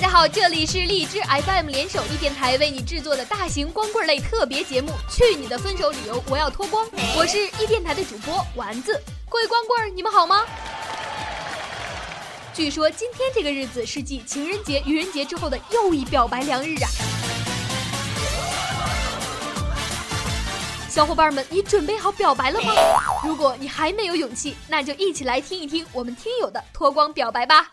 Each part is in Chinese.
大家好，这里是荔枝 FM 联手一电台为你制作的大型光棍类特别节目《去你的分手理由》，我要脱光。我是一电台的主播丸子，各位光棍你们好吗？据说今天这个日子是继情人节、愚人节之后的又一表白良日啊！小伙伴们，你准备好表白了吗？如果你还没有勇气，那就一起来听一听我们听友的脱光表白吧。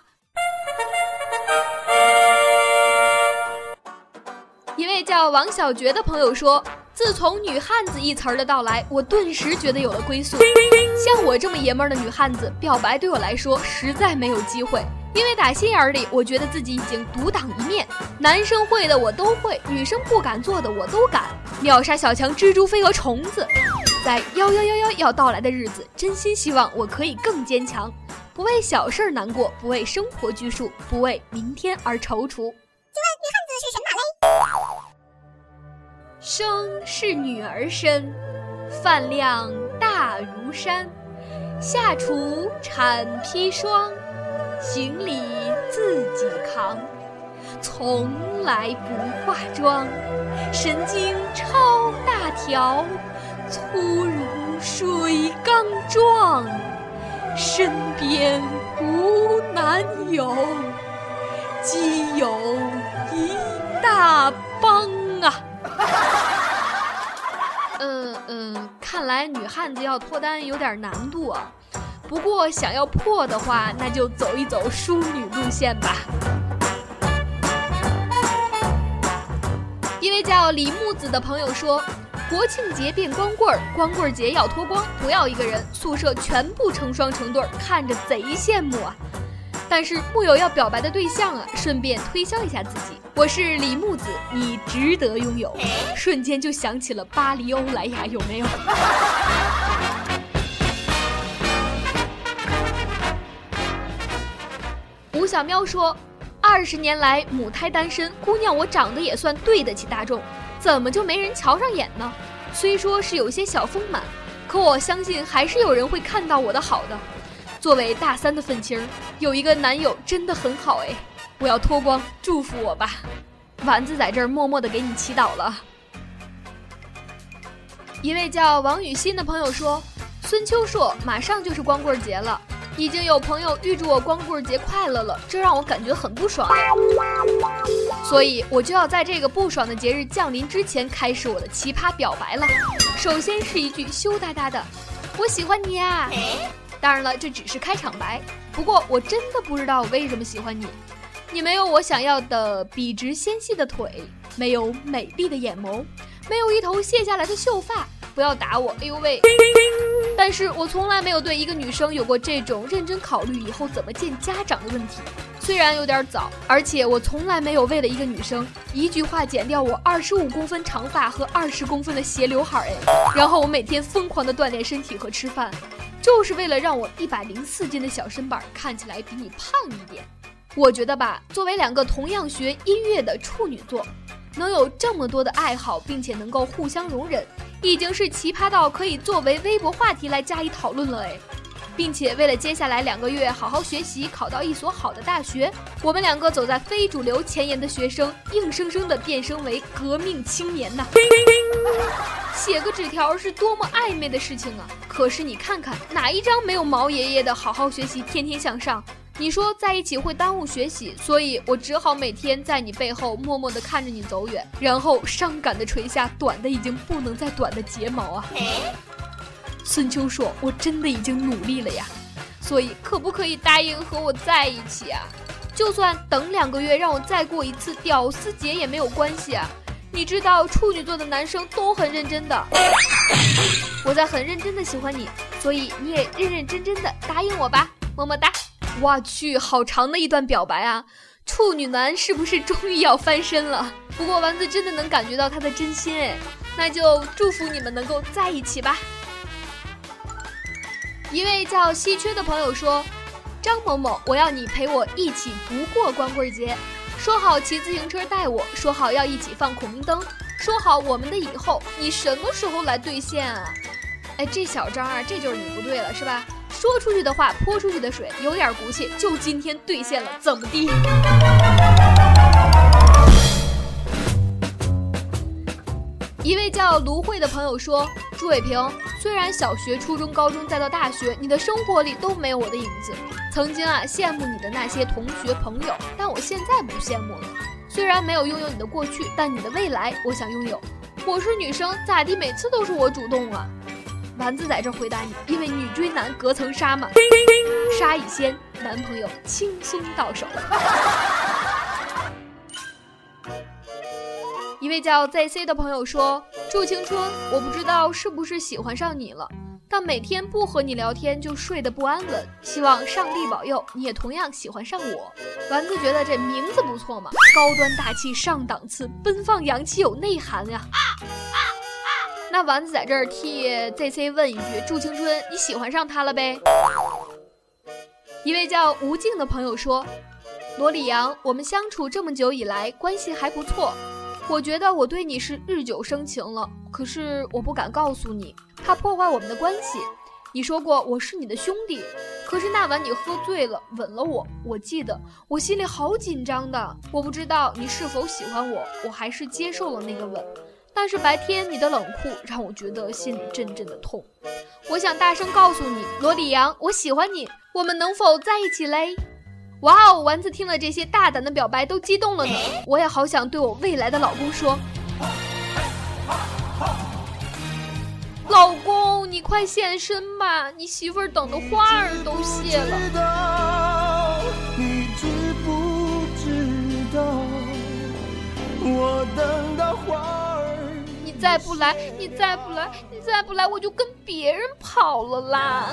位叫王小觉的朋友说：“自从‘女汉子’一词儿的到来，我顿时觉得有了归宿。像我这么爷们儿的女汉子，表白对我来说实在没有机会，因为打心眼里，我觉得自己已经独当一面。男生会的我都会，女生不敢做的我都敢，秒杀小强、蜘蛛、飞蛾、虫子。在幺幺幺幺要到来的日子，真心希望我可以更坚强，不为小事儿难过，不为生活拘束，不为明天而踌躇。”请问女汉子是什么嘞？生是女儿身，饭量大如山，下厨铲砒霜，行李自己扛，从来不化妆，神经超大条，粗如水缸状，身边无男友，基友一大帮啊！嗯嗯，看来女汉子要脱单有点难度啊。不过想要破的话，那就走一走淑女路线吧。一位叫李木子的朋友说：“国庆节变光棍儿，光棍节要脱光，不要一个人，宿舍全部成双成对，看着贼羡慕啊。”但是木有要表白的对象啊，顺便推销一下自己，我是李木子，你值得拥有。瞬间就想起了巴黎欧莱雅，有没有？吴小喵说，二十年来母胎单身，姑娘我长得也算对得起大众，怎么就没人瞧上眼呢？虽说是有些小丰满，可我相信还是有人会看到我的好的。作为大三的愤青，有一个男友真的很好哎！我要脱光，祝福我吧，丸子在这儿默默的给你祈祷了。一位叫王雨欣的朋友说：“孙秋硕，马上就是光棍节了，已经有朋友预祝我光棍节快乐了，这让我感觉很不爽。所以我就要在这个不爽的节日降临之前开始我的奇葩表白了。首先是一句羞答答的‘我喜欢你呀’。”当然了，这只是开场白。不过我真的不知道为什么喜欢你。你没有我想要的笔直纤细的腿，没有美丽的眼眸，没有一头卸下来的秀发。不要打我，哎呦喂！但是我从来没有对一个女生有过这种认真考虑以后怎么见家长的问题。虽然有点早，而且我从来没有为了一个女生一句话剪掉我二十五公分长发和二十公分的斜刘海，哎，然后我每天疯狂的锻炼身体和吃饭。就是为了让我一百零四斤的小身板看起来比你胖一点。我觉得吧，作为两个同样学音乐的处女座，能有这么多的爱好，并且能够互相容忍，已经是奇葩到可以作为微博话题来加以讨论了哎。并且为了接下来两个月好好学习，考到一所好的大学，我们两个走在非主流前沿的学生，硬生生的变身为革命青年呐！写个纸条是多么暧昧的事情啊！可是你看看哪一张没有毛爷爷的好好学习，天天向上？你说在一起会耽误学习，所以我只好每天在你背后默默的看着你走远，然后伤感的垂下短的已经不能再短的睫毛啊！孙秋硕，我真的已经努力了呀，所以可不可以答应和我在一起啊？就算等两个月，让我再过一次屌丝节也没有关系啊！你知道处女座的男生都很认真的，我在很认真的喜欢你，所以你也认认真真的答应我吧，么么哒！我去，好长的一段表白啊！处女男是不是终于要翻身了？不过丸子真的能感觉到他的真心哎，那就祝福你们能够在一起吧。一位叫稀缺的朋友说：“张某某，我要你陪我一起不过光棍节，说好骑自行车带我，说好要一起放孔明灯，说好我们的以后，你什么时候来兑现啊？”哎，这小张啊，这就是你不对了，是吧？说出去的话泼出去的水，有点骨气，就今天兑现了，怎么地？一位叫芦荟的朋友说：“朱伟平，虽然小学、初中、高中再到大学，你的生活里都没有我的影子。曾经啊，羡慕你的那些同学朋友，但我现在不羡慕了。虽然没有拥有你的过去，但你的未来，我想拥有。我是女生，咋地？每次都是我主动啊。”丸子在这回答你：“因为女追男隔层纱嘛，纱一掀，男朋友轻松到手。”一位叫 ZC 的朋友说：“祝青春，我不知道是不是喜欢上你了，但每天不和你聊天就睡得不安稳。希望上帝保佑你也同样喜欢上我。”丸子觉得这名字不错嘛，高端大气上档次，奔放洋气有内涵呀。那丸子在这儿替 ZC 问一句：“祝青春，你喜欢上他了呗？”一位叫吴静的朋友说：“罗里阳，我们相处这么久以来，关系还不错。”我觉得我对你是日久生情了，可是我不敢告诉你，怕破坏我们的关系。你说过我是你的兄弟，可是那晚你喝醉了吻了我，我记得我心里好紧张的。我不知道你是否喜欢我，我还是接受了那个吻。但是白天你的冷酷让我觉得心里阵阵的痛。我想大声告诉你，罗里扬，我喜欢你，我们能否在一起嘞？哇哦！丸子听了这些大胆的表白都激动了呢。我也好想对我未来的老公说：“老公，你快现身吧，你媳妇儿等的花儿都谢了。”你知不知道？我等到花儿。你再不来，你再不来，你再不来，我就跟别人跑了啦。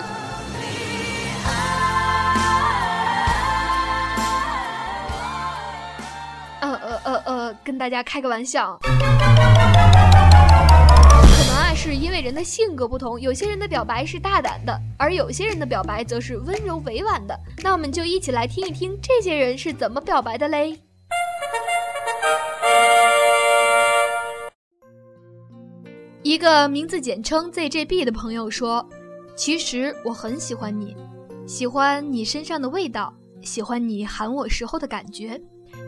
呃呃呃呃，跟大家开个玩笑，可能啊是因为人的性格不同，有些人的表白是大胆的，而有些人的表白则是温柔委婉的。那我们就一起来听一听这些人是怎么表白的嘞。一个名字简称 ZJB 的朋友说：“其实我很喜欢你，喜欢你身上的味道，喜欢你喊我时候的感觉。”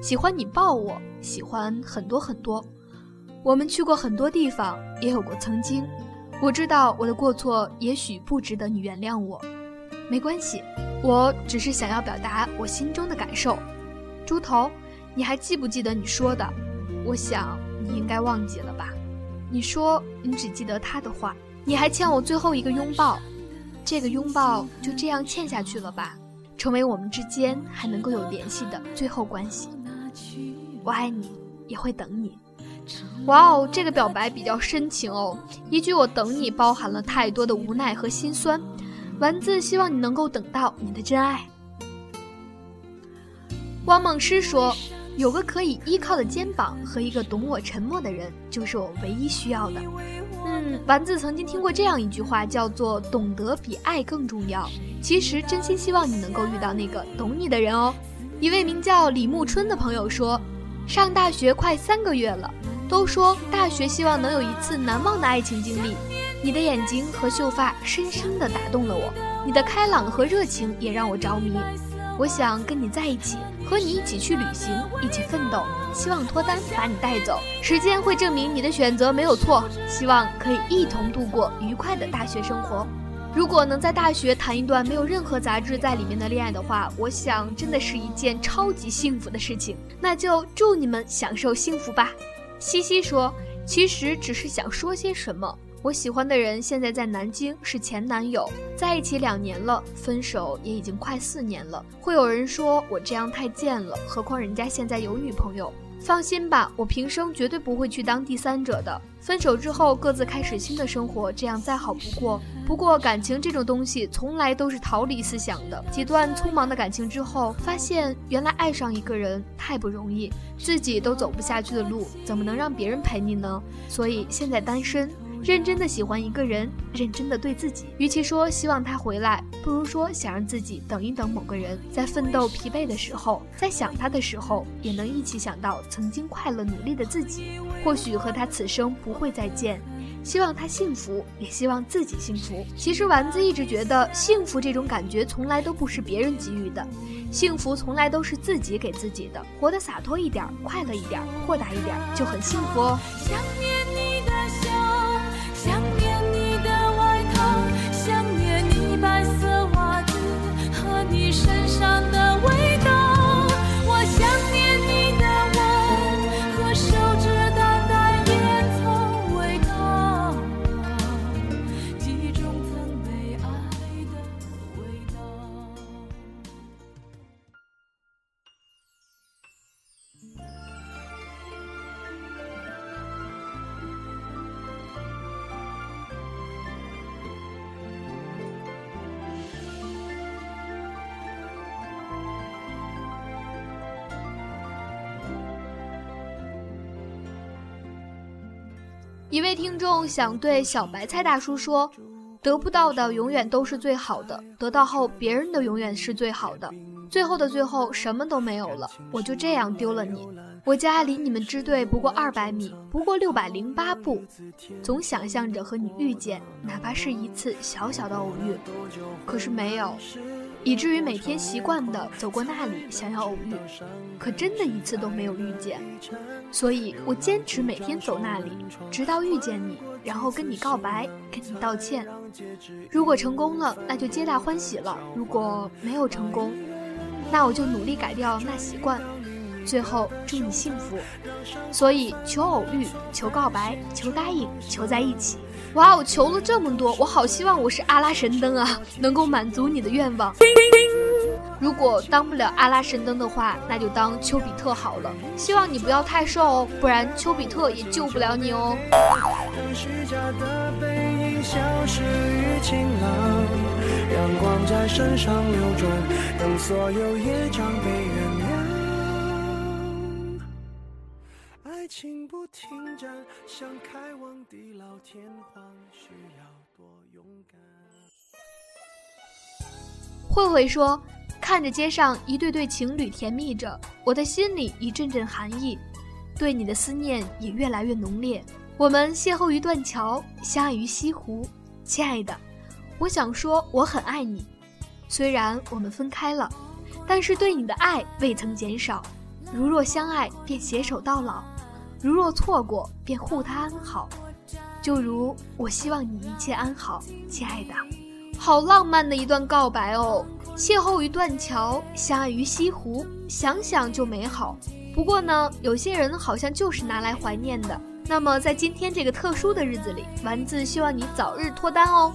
喜欢你抱我，喜欢很多很多。我们去过很多地方，也有过曾经。我知道我的过错也许不值得你原谅我，没关系，我只是想要表达我心中的感受。猪头，你还记不记得你说的？我想你应该忘记了吧。你说你只记得他的话，你还欠我最后一个拥抱，这个拥抱就这样欠下去了吧，成为我们之间还能够有联系的最后关系。我爱你，也会等你。哇哦，这个表白比较深情哦。一句“我等你”包含了太多的无奈和心酸。丸子希望你能够等到你的真爱。汪梦诗说：“有个可以依靠的肩膀和一个懂我沉默的人，就是我唯一需要的。”嗯，丸子曾经听过这样一句话，叫做“懂得比爱更重要”。其实，真心希望你能够遇到那个懂你的人哦。一位名叫李木春的朋友说。上大学快三个月了，都说大学希望能有一次难忘的爱情经历。你的眼睛和秀发深深地打动了我，你的开朗和热情也让我着迷。我想跟你在一起，和你一起去旅行，一起奋斗。希望脱单把你带走，时间会证明你的选择没有错。希望可以一同度过愉快的大学生活。如果能在大学谈一段没有任何杂质在里面的恋爱的话，我想真的是一件超级幸福的事情。那就祝你们享受幸福吧。西西说：“其实只是想说些什么。我喜欢的人现在在南京，是前男友，在一起两年了，分手也已经快四年了。会有人说我这样太贱了，何况人家现在有女朋友。”放心吧，我平生绝对不会去当第三者的。分手之后各自开始新的生活，这样再好不过。不过感情这种东西从来都是逃离思想的。几段匆忙的感情之后，发现原来爱上一个人太不容易，自己都走不下去的路，怎么能让别人陪你呢？所以现在单身。认真的喜欢一个人，认真的对自己。与其说希望他回来，不如说想让自己等一等某个人，在奋斗疲惫的时候，在想他的时候，也能一起想到曾经快乐努力的自己。或许和他此生不会再见，希望他幸福，也希望自己幸福。其实丸子一直觉得，幸福这种感觉从来都不是别人给予的，幸福从来都是自己给自己的。活得洒脱一点，快乐一点，豁达一点，就很幸福哦。想念你一众想对小白菜大叔说：“得不到的永远都是最好的，得到后别人的永远是最好的。最后的最后，什么都没有了，我就这样丢了你。我家离你们支队不过二百米，不过六百零八步。总想象着和你遇见，哪怕是一次小小的偶遇，可是没有。”以至于每天习惯的走过那里，想要偶遇，可真的一次都没有遇见。所以我坚持每天走那里，直到遇见你，然后跟你告白，跟你道歉。如果成功了，那就皆大欢喜了；如果没有成功，那我就努力改掉那习惯。最后祝你幸福。所以求偶遇，求告白，求答应，求在一起。哇哦，求了这么多，我好希望我是阿拉神灯啊，能够满足你的愿望。如果当不了阿拉神灯的话，那就当丘比特好了。希望你不要太瘦哦，不然丘比特也救不了你哦。阳光在身上流转，等所有业障被原谅。情不停站，想开地老天荒，需要多勇敢。慧慧说：“看着街上一对对情侣甜蜜着，我的心里一阵阵寒意，对你的思念也越来越浓烈。我们邂逅于断桥，相爱于西湖，亲爱的，我想说我很爱你。虽然我们分开了，但是对你的爱未曾减少。如若相爱，便携手到老。”如若错过，便护他安好。就如我希望你一切安好，亲爱的。好浪漫的一段告白哦！邂逅于断桥，相爱于西湖，想想就美好。不过呢，有些人好像就是拿来怀念的。那么在今天这个特殊的日子里，丸子希望你早日脱单哦。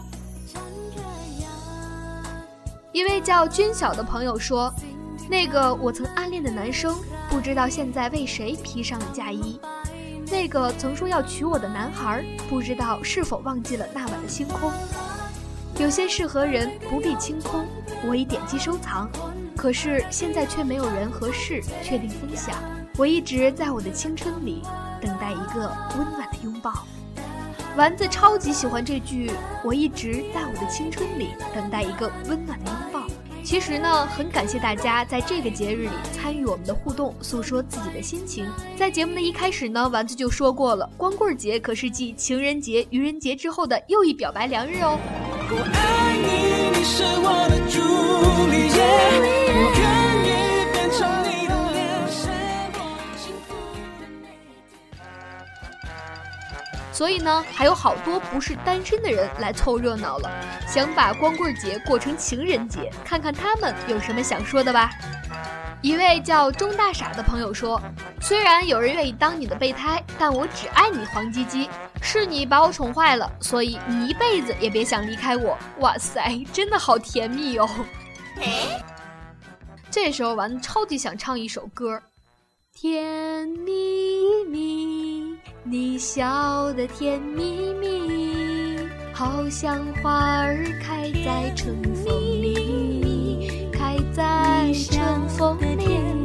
一位叫君晓的朋友说：“那个我曾暗恋的男生。”不知道现在为谁披上了嫁衣，那个曾说要娶我的男孩，不知道是否忘记了那晚的星空。有些事和人不必清空，我已点击收藏，可是现在却没有人和事确定分享。我一直在我的青春里等待一个温暖的拥抱。丸子超级喜欢这句：我一直在我的青春里等待一个温暖的拥抱。其实呢，很感谢大家在这个节日里参与我们的互动，诉说自己的心情。在节目的一开始呢，丸子就说过了，光棍节可是继情人节、愚人节之后的又一表白良日哦。我爱你，你是我的主所以呢，还有好多不是单身的人来凑热闹了，想把光棍节过成情人节，看看他们有什么想说的吧。一位叫钟大傻的朋友说：“虽然有人愿意当你的备胎，但我只爱你黄鸡鸡，是你把我宠坏了，所以你一辈子也别想离开我。”哇塞，真的好甜蜜哟哦！这时候丸子超级想唱一首歌，《甜蜜蜜》。你笑得甜蜜蜜，好像花儿开在春风里，开在春风里。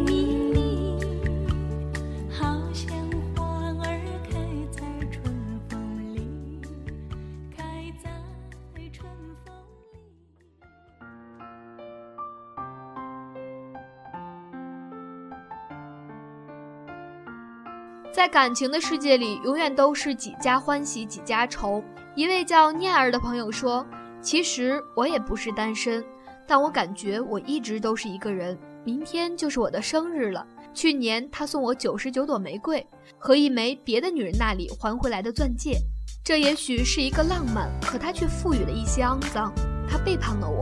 在感情的世界里，永远都是几家欢喜几家愁。一位叫念儿的朋友说：“其实我也不是单身，但我感觉我一直都是一个人，明天就是我的生日了。去年他送我九十九朵玫瑰和一枚别的女人那里还回来的钻戒，这也许是一个浪漫，可他却赋予了一些肮脏。他背叛了我，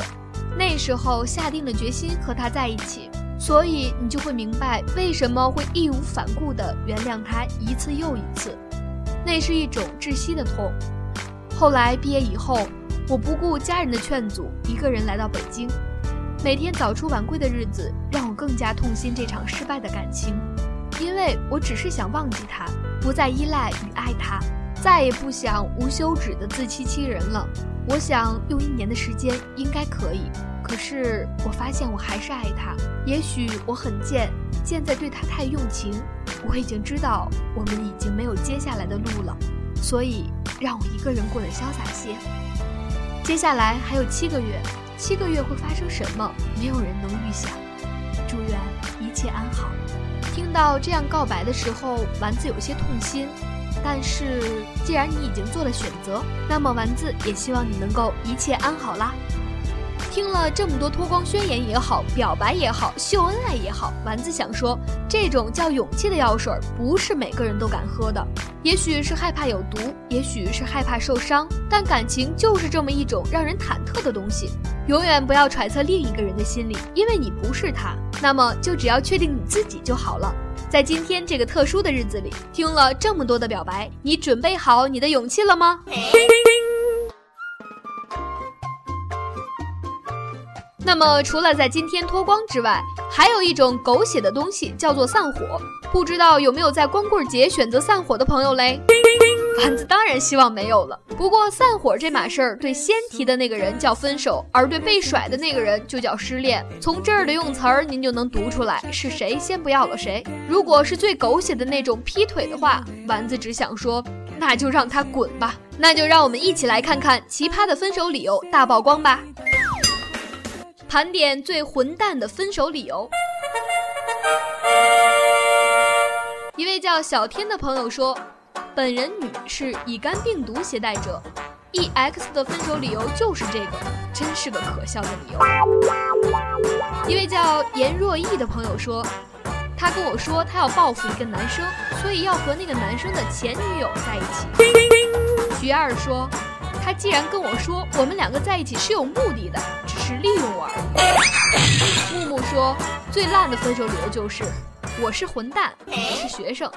那时候下定了决心和他在一起，所以你就会明白为什么会义无反顾地原谅他一次又一次。那是一种窒息的痛。后来毕业以后，我不顾家人的劝阻，一个人来到北京。每天早出晚归的日子，让我更加痛心这场失败的感情，因为我只是想忘记他，不再依赖与爱他，再也不想无休止的自欺欺人了。我想用一年的时间应该可以，可是我发现我还是爱他。也许我很贱，贱在对他太用情。我已经知道我们已经没有接下来的路了，所以让我一个人过得潇洒些。接下来还有七个月，七个月会发生什么，没有人能预想。祝愿一切安好。听到这样告白的时候，丸子有些痛心。但是，既然你已经做了选择，那么丸子也希望你能够一切安好啦。听了这么多脱光宣言也好，表白也好，秀恩爱也好，丸子想说，这种叫勇气的药水，不是每个人都敢喝的。也许是害怕有毒，也许是害怕受伤，但感情就是这么一种让人忐忑的东西。永远不要揣测另一个人的心理，因为你不是他，那么就只要确定你自己就好了。在今天这个特殊的日子里，听了这么多的表白，你准备好你的勇气了吗？那么，除了在今天脱光之外，还有一种狗血的东西叫做散伙。不知道有没有在光棍节选择散伙的朋友嘞？丸子当然希望没有了。不过散伙这码事儿，对先提的那个人叫分手，而对被甩的那个人就叫失恋。从这儿的用词儿，您就能读出来是谁先不要了谁。如果是最狗血的那种劈腿的话，丸子只想说，那就让他滚吧。那就让我们一起来看看奇葩的分手理由大曝光吧。盘点最混蛋的分手理由。一位叫小天的朋友说。本人女是乙肝病毒携带者，EX 的分手理由就是这个，真是个可笑的理由。一位叫严若意的朋友说，他跟我说他要报复一个男生，所以要和那个男生的前女友在一起。徐二说，他既然跟我说我们两个在一起是有目的的，利用我而已。木木说，最烂的分手理由就是我是混蛋，你是学生。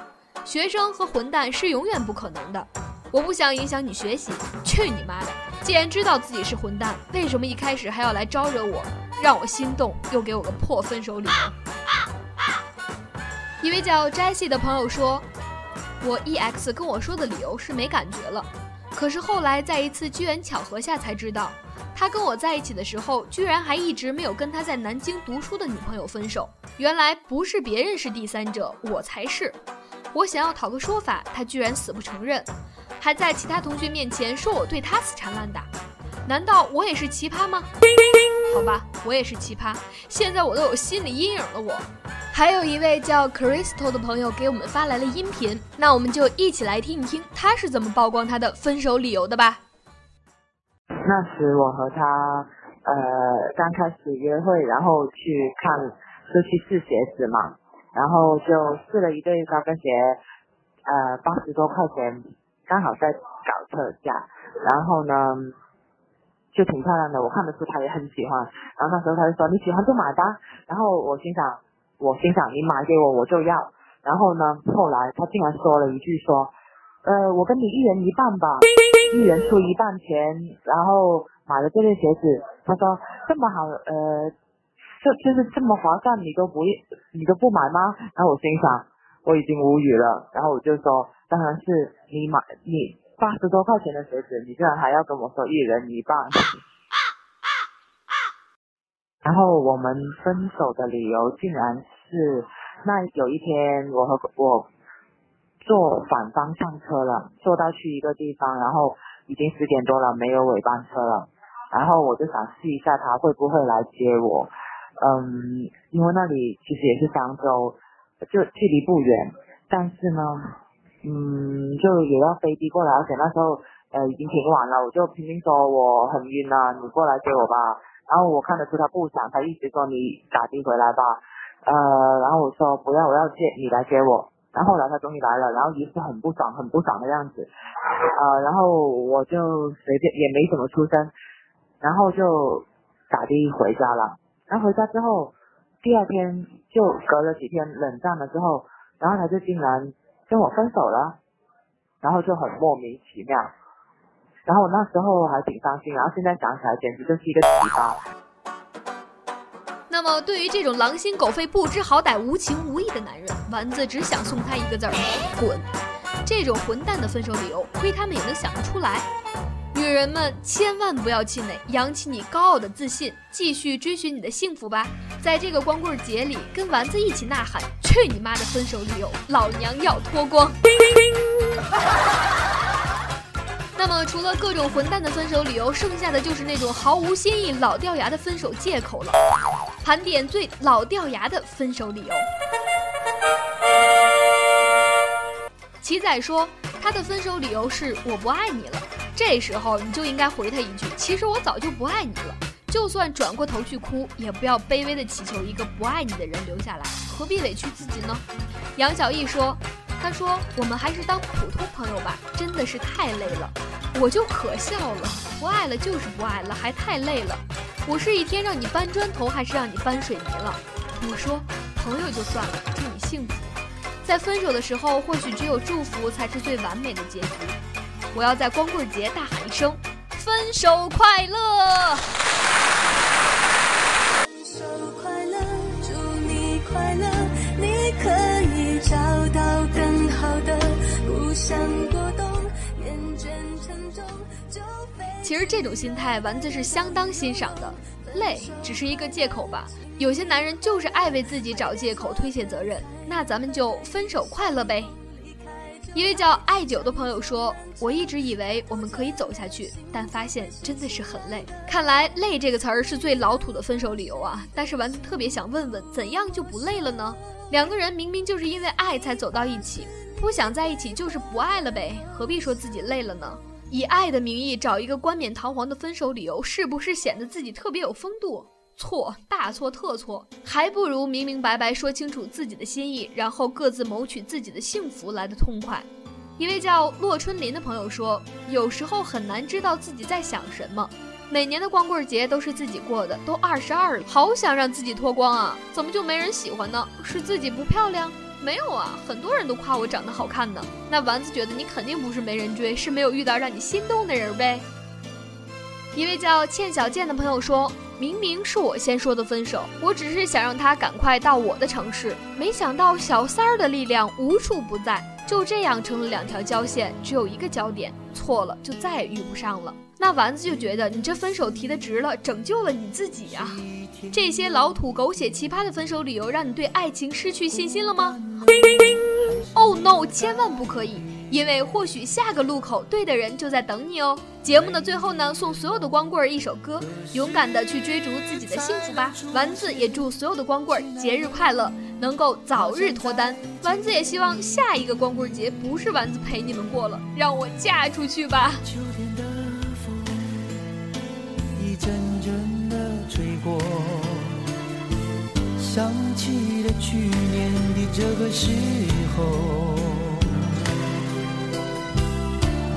学生和混蛋是永远不可能的。我不想影响你学习，去你妈的！既然知道自己是混蛋，为什么一开始还要来招惹我，让我心动，又给我个破分手理由？一位叫 Jessie 的朋友说，我 EX 跟我说的理由是没感觉了，可是后来在一次机缘巧合下才知道，他跟我在一起的时候，居然还一直没有跟他在南京读书的女朋友分手。原来不是别人是第三者，我才是。我想要讨个说法，他居然死不承认，还在其他同学面前说我对他死缠烂打。难道我也是奇葩吗？好吧，我也是奇葩。现在我都有心理阴影了。我还有一位叫 Crystal 的朋友给我们发来了音频，那我们就一起来听一听他是怎么曝光他的分手理由的吧。那时我和他呃刚开始约会，然后去看，就去试鞋子嘛。然后就试了一对高跟鞋，呃，八十多块钱，刚好在搞特价，然后呢，就挺漂亮的，我看得出他也很喜欢。然后那时候他就说你喜欢就买吧。然后我心想，我心想你买给我我就要。然后呢，后来他竟然说了一句说，呃，我跟你一人一半吧，一人出一半钱，然后买了这对鞋子。他说这么好，呃。就就是这么划算，你都不你都不买吗？然后我心想，我已经无语了。然后我就说，当然是你买，你八十多块钱的鞋子，你居然还要跟我说一人一半。然后我们分手的理由竟然是，那有一天我和我坐反方向车了，坐到去一个地方，然后已经十点多了，没有尾班车了，然后我就想试一下他会不会来接我。嗯，因为那里其实也是漳州，就距离不远，但是呢，嗯，就也要飞的过来，而且那时候呃已经挺晚了，我就拼命说我很晕啊，你过来接我吧。然后我看得出他不想，他一直说你打的回来吧。呃，然后我说不要，我要接你来接我。然后后来他终于来了，然后一副很不爽、很不爽的样子，呃，然后我就随便也没怎么出声，然后就打的回家了。然后回家之后，第二天就隔了几天冷战了之后，然后他就竟然跟我分手了，然后就很莫名其妙。然后我那时候还挺伤心，然后现在想起来简直就是一个奇葩。那么，对于这种狼心狗肺、不知好歹、无情无义的男人，丸子只想送他一个字儿：滚！这种混蛋的分手理由，亏他们也能想得出来。女人们千万不要气馁，扬起你高傲的自信，继续追寻你的幸福吧。在这个光棍节里，跟丸子一起呐喊：去你妈的分手理由！老娘要脱光！那么，除了各种混蛋的分手理由，剩下的就是那种毫无新意、老掉牙的分手借口了。盘点最老掉牙的分手理由。奇仔说，他的分手理由是我不爱你了。这时候你就应该回他一句：其实我早就不爱你了。就算转过头去哭，也不要卑微的祈求一个不爱你的人留下来，何必委屈自己呢？杨小艺说。他说：“我们还是当普通朋友吧，真的是太累了。”我就可笑了，不爱了就是不爱了，还太累了。我是一天让你搬砖头，还是让你搬水泥了？我说，朋友就算了，祝你幸福。在分手的时候，或许只有祝福才是最完美的结局。我要在光棍节大喊一声：“分手快乐！”分手快乐，祝你快乐，你可以找到更好的，不想其实这种心态，丸子是相当欣赏的。累只是一个借口吧，有些男人就是爱为自己找借口推卸责任。那咱们就分手快乐呗。一位叫爱九的朋友说：“我一直以为我们可以走下去，但发现真的是很累。看来‘累’这个词儿是最老土的分手理由啊。但是丸子特别想问问，怎样就不累了呢？两个人明明就是因为爱才走到一起。”不想在一起就是不爱了呗，何必说自己累了呢？以爱的名义找一个冠冕堂皇的分手理由，是不是显得自己特别有风度？错，大错特错，还不如明明白白说清楚自己的心意，然后各自谋取自己的幸福来的痛快。一位叫洛春林的朋友说，有时候很难知道自己在想什么。每年的光棍节都是自己过的，都二十二了，好想让自己脱光啊，怎么就没人喜欢呢？是自己不漂亮？没有啊，很多人都夸我长得好看呢。那丸子觉得你肯定不是没人追，是没有遇到让你心动的人呗。一位叫倩小健的朋友说：“明明是我先说的分手，我只是想让他赶快到我的城市，没想到小三儿的力量无处不在，就这样成了两条交线，只有一个焦点，错了就再也遇不上了。”那丸子就觉得你这分手提的值了，拯救了你自己呀。这些老土狗血奇葩的分手理由，让你对爱情失去信心了吗？Oh no，千万不可以，因为或许下个路口对的人就在等你哦。节目的最后呢，送所有的光棍一首歌，勇敢的去追逐自己的幸福吧。丸子也祝所有的光棍节日快乐，能够早日脱单。丸子也希望下一个光棍节不是丸子陪你们过了，让我嫁出去吧。秋天的风一阵阵的吹过，想起了去年的这个时候，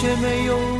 却没有